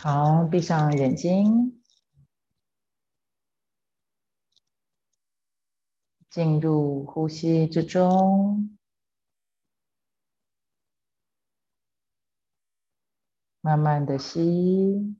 好，闭上眼睛，进入呼吸之中，慢慢的吸，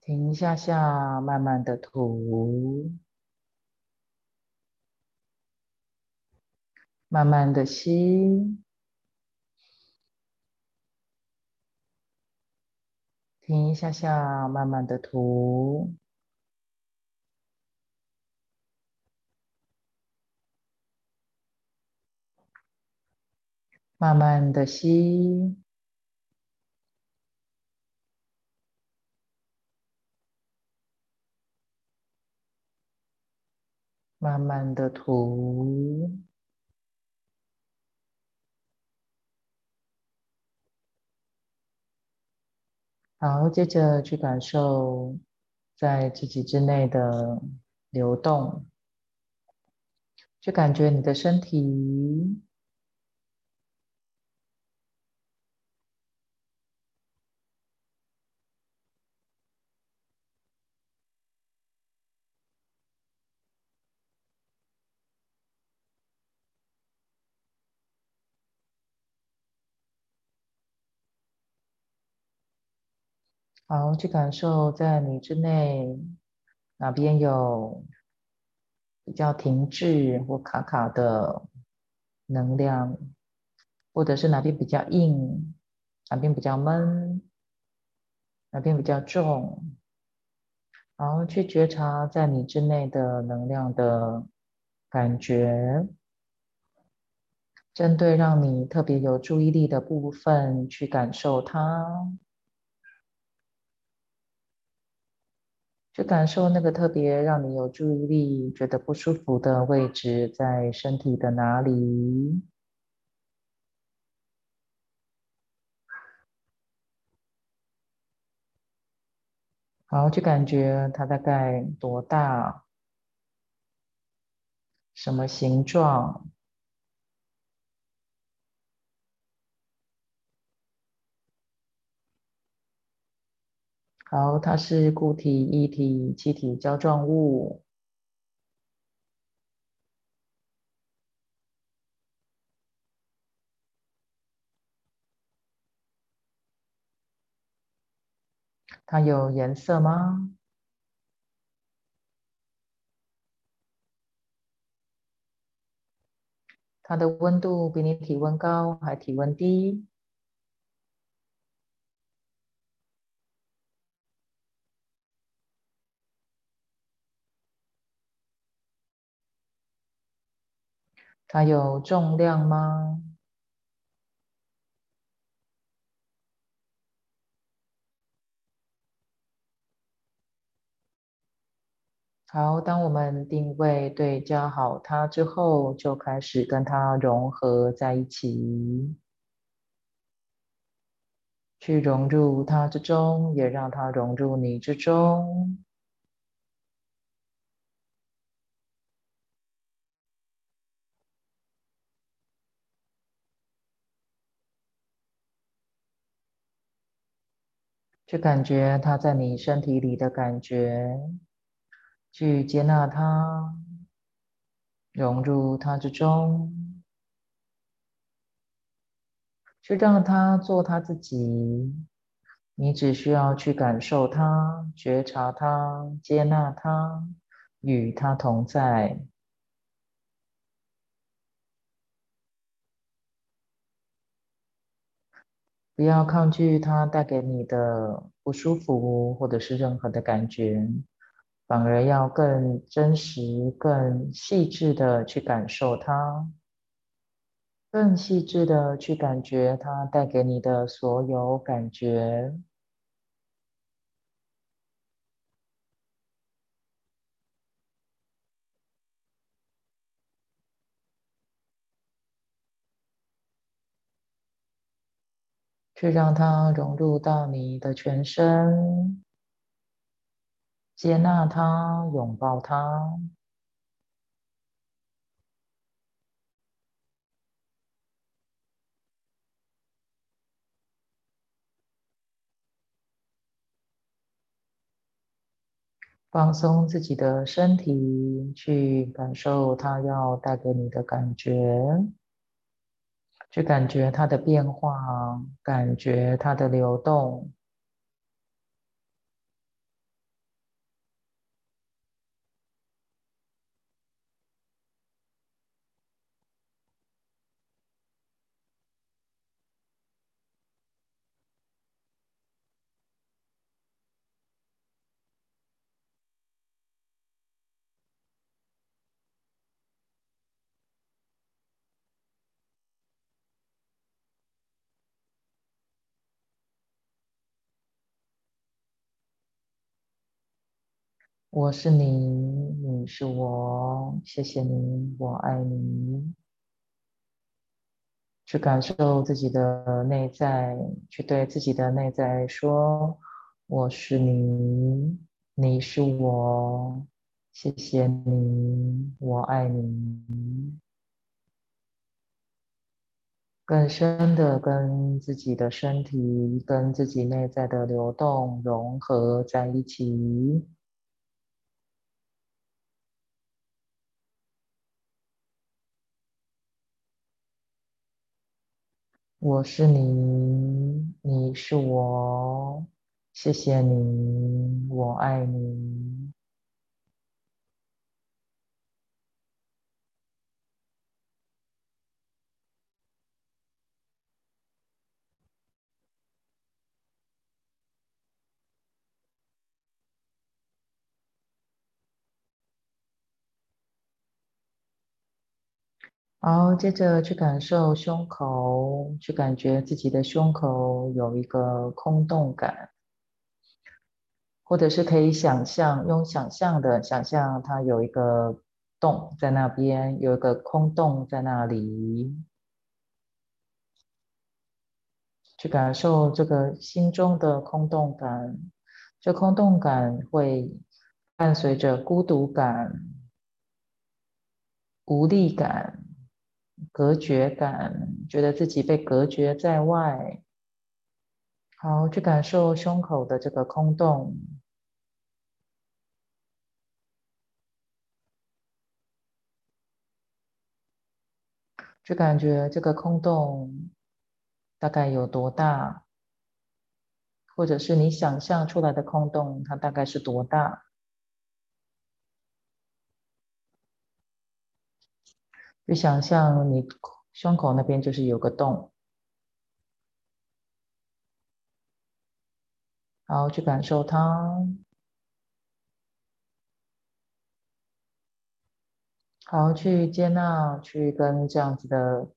停一下下，慢慢的吐，慢慢的吸。停一下下，慢慢的涂，慢慢的吸，慢慢的吐。好，接着去感受在自己之内的流动，去感觉你的身体。好，去感受在你之内哪边有比较停滞或卡卡的能量，或者是哪边比较硬，哪边比较闷，哪边比较重。好，去觉察在你之内的能量的感觉，针对让你特别有注意力的部分去感受它。去感受那个特别让你有注意力、觉得不舒服的位置在身体的哪里？好，去感觉它大概多大，什么形状？好，它是固体、液体、气体、胶状物。它有颜色吗？它的温度比你体温高还体温低？它有重量吗？好，当我们定位对焦好它之后，就开始跟它融合在一起，去融入它之中，也让它融入你之中。去感觉它在你身体里的感觉，去接纳它，融入它之中，去让它做它自己。你只需要去感受它，觉察它，接纳它，与它同在。不要抗拒它带给你的不舒服，或者是任何的感觉，反而要更真实、更细致的去感受它，更细致的去感觉它带给你的所有感觉。去让它融入到你的全身接纳它拥抱它。放松自己的身体去感受它要带给你的感觉。去感觉它的变化，感觉它的流动。我是你，你是我，谢谢你，我爱你。去感受自己的内在，去对自己的内在说：“我是你，你是我，谢谢你，我爱你。”更深的跟自己的身体、跟自己内在的流动融合在一起。我是你，你是我，谢谢你，我爱你。好，接着去感受胸口，去感觉自己的胸口有一个空洞感，或者是可以想象，用想象的想象它有一个洞在那边，有一个空洞在那里，去感受这个心中的空洞感，这空洞感会伴随着孤独感、无力感。隔绝感，觉得自己被隔绝在外。好，去感受胸口的这个空洞，去感觉这个空洞大概有多大，或者是你想象出来的空洞，它大概是多大？就想象你胸口那边就是有个洞，好，去感受它，好，去接纳，去跟这样子的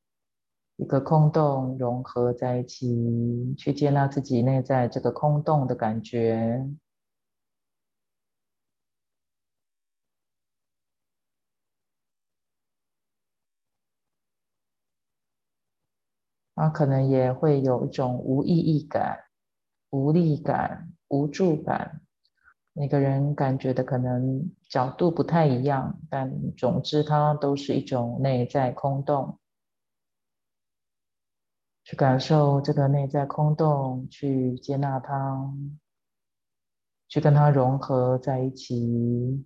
一个空洞融合在一起，去接纳自己内在这个空洞的感觉。啊，可能也会有一种无意义感、无力感、无助感。每个人感觉的可能角度不太一样，但总之它都是一种内在空洞。去感受这个内在空洞，去接纳它，去跟它融合在一起，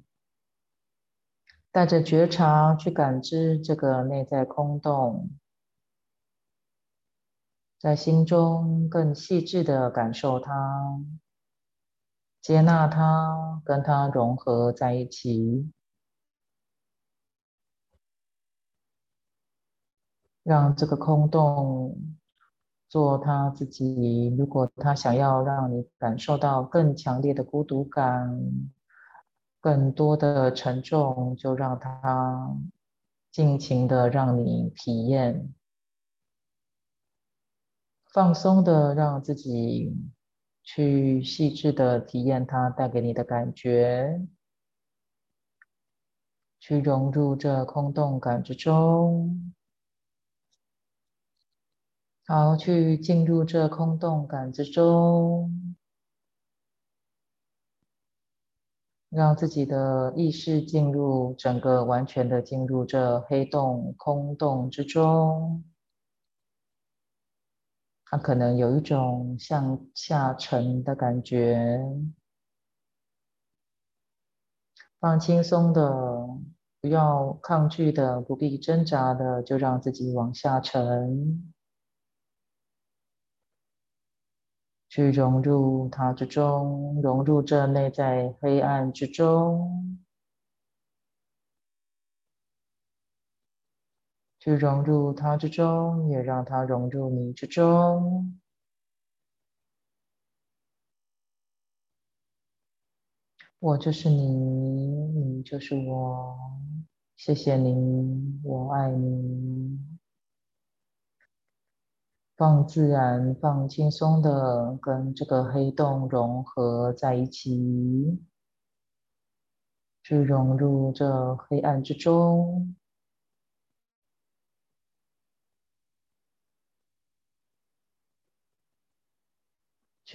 带着觉察去感知这个内在空洞。在心中更细致的感受它，接纳它，跟它融合在一起，让这个空洞做他自己。如果他想要让你感受到更强烈的孤独感、更多的沉重，就让他尽情的让你体验。放松的，让自己去细致的体验它带给你的感觉，去融入这空洞感之中，好，去进入这空洞感之中，让自己的意识进入整个完全的进入这黑洞空洞之中。它可能有一种向下沉的感觉，放轻松的，不要抗拒的，不必挣扎的，就让自己往下沉，去融入它之中，融入这内在黑暗之中，去融入它之中，也让它融入你之中。我就是你，你就是我。谢谢你，我爱你。放自然、放轻松的，跟这个黑洞融合在一起，去融入这黑暗之中。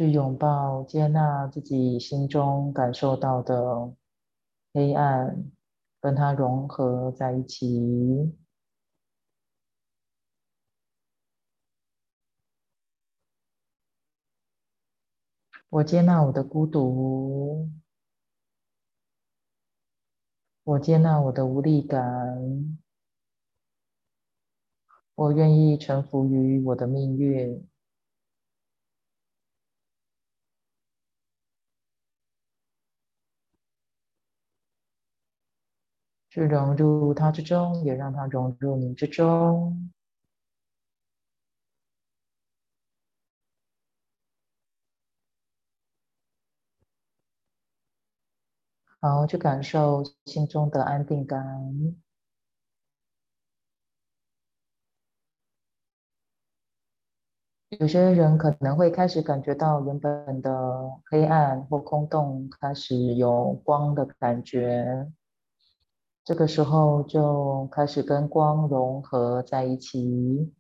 去拥抱、接纳自己心中感受到的黑暗，跟它融合在一起。我接纳我的孤独，我接纳我的无力感，我愿意臣服于我的命运。去融入它之中，也让它融入你之中。好，去感受心中的安定感。有些人可能会开始感觉到原本的黑暗或空洞开始有光的感觉。这个时候就开始跟光融合在一起。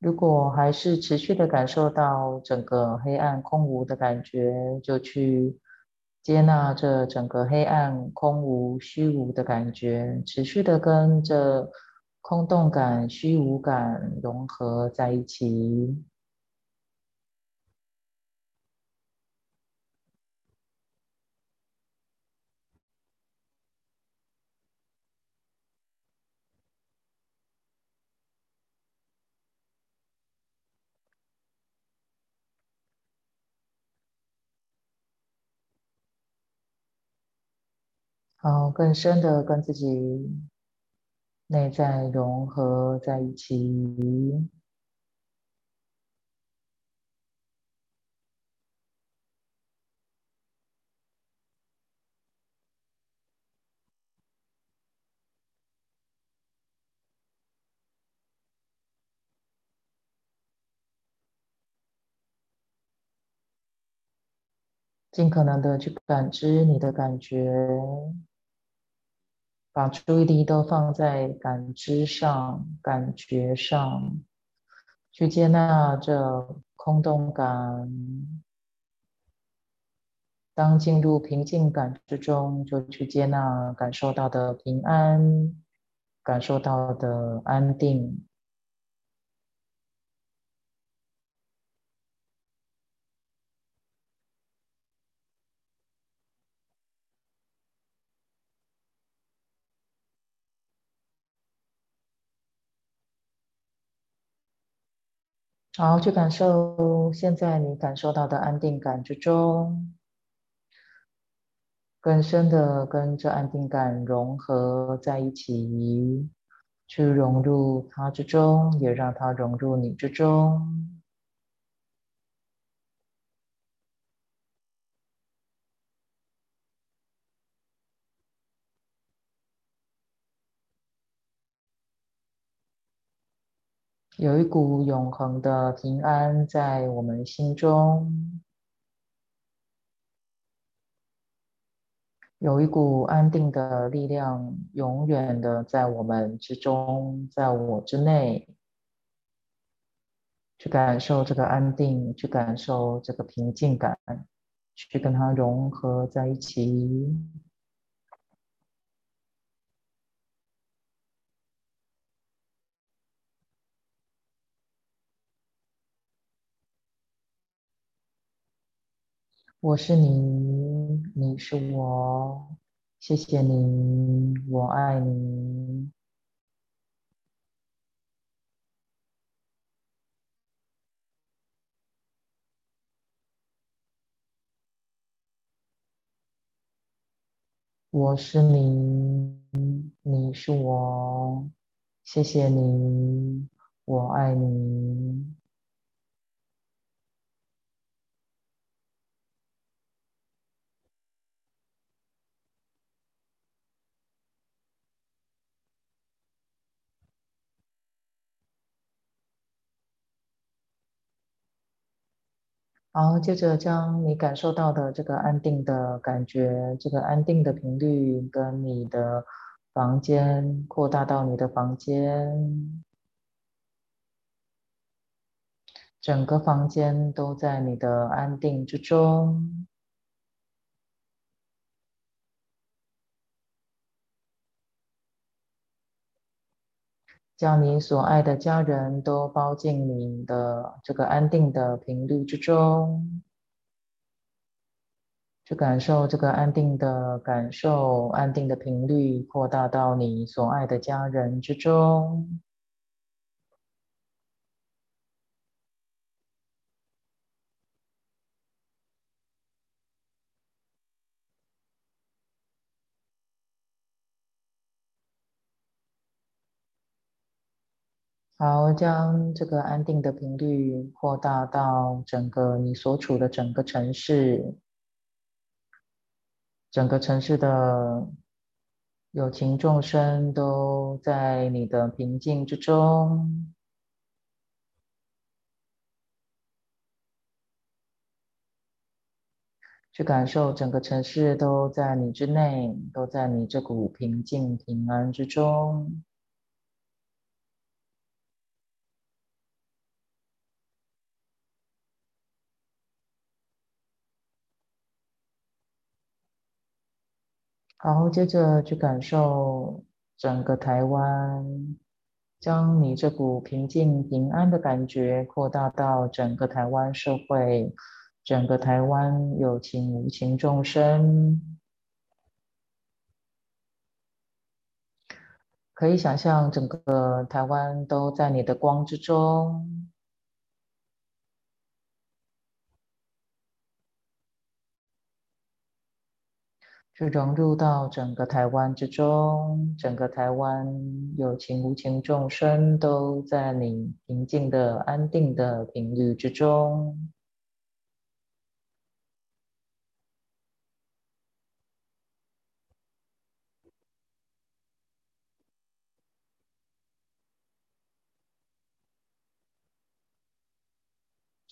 如果还是持续的感受到整个黑暗空无的感觉，就去接纳这整个黑暗空无虚无的感觉，持续的跟这空洞感、虚无感融合在一起。好，更深的跟自己内在融合在一起，尽可能的去感知你的感觉。把注意力都放在感知上、感觉上，去接纳这空洞感。当进入平静感之中，就去接纳感受到的平安，感受到的安定。好，去感受现在你感受到的安定感之中，更深的跟这安定感融合在一起，去融入它之中，也让它融入你之中。有一股永恒的平安在我们心中，有一股安定的力量，永远的在我们之中，在我之内，去感受这个安定，去感受这个平静感，去跟它融合在一起。我是你，你是我，谢谢你，我爱你。我是你，你是我，谢谢你，我爱你。好，接着将你感受到的这个安定的感觉，这个安定的频率，跟你的房间扩大到你的房间，整个房间都在你的安定之中。将你所爱的家人都包进你的这个安定的频率之中，去感受这个安定的感受，安定的频率扩大到你所爱的家人之中。好，将这个安定的频率扩大到整个你所处的整个城市，整个城市的有情众生都在你的平静之中，去感受整个城市都在你之内，都在你这股平静平安之中。好，接着去感受整个台湾，将你这股平静平安的感觉扩大到整个台湾社会，整个台湾有情无情众生，可以想象整个台湾都在你的光之中。是融入到整个台湾之中，整个台湾有情无情众生都在你平静的、安定的频率之中。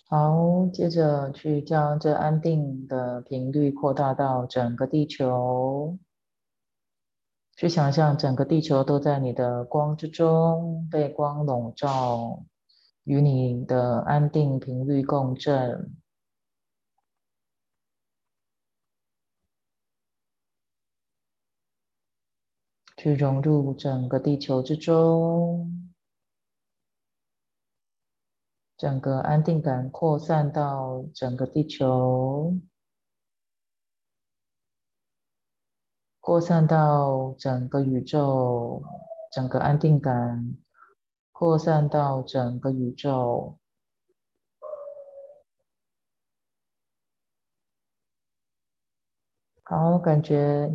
好，接着去将这安定的频率扩大到整个地球，去想象整个地球都在你的光之中，被光笼罩，与你的安定频率共振，去融入整个地球之中。整个安定感扩散到整个地球，扩散到整个宇宙，整个安定感扩散到整个宇宙。好，我感觉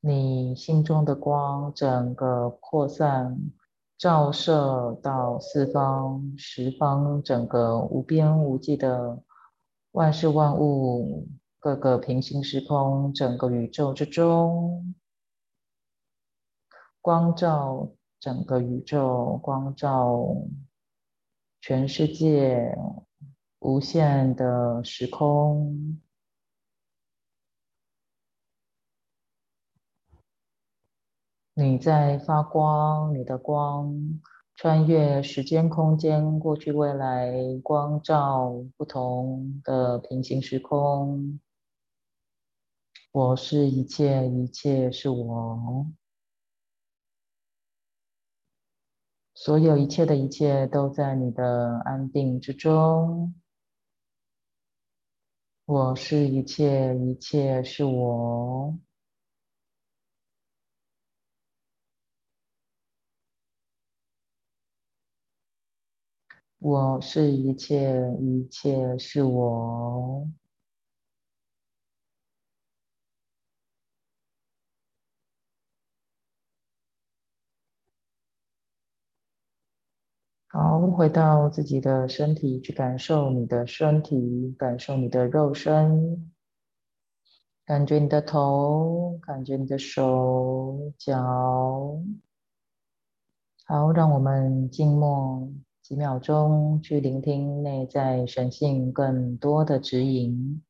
你心中的光整个扩散。照射到四方、十方，整个无边无际的万事万物，各个平行时空，整个宇宙之中，光照整个宇宙，光照全世界，无限的时空。你在发光，你的光穿越时间、空间、过去、未来，光照不同的平行时空。我是一切，一切是我，所有一切的一切都在你的安定之中。我是一切，一切是我。我是一切，一切是我。好，回到自己的身体，去感受你的身体，感受你的肉身，感觉你的头，感觉你的手脚。好，让我们静默几秒钟，去聆听内在神性更多的指引。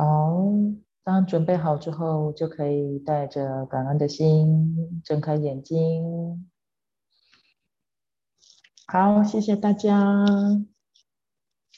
好，当准备好之后，就可以带着感恩的心睁开眼睛。好，谢谢大家。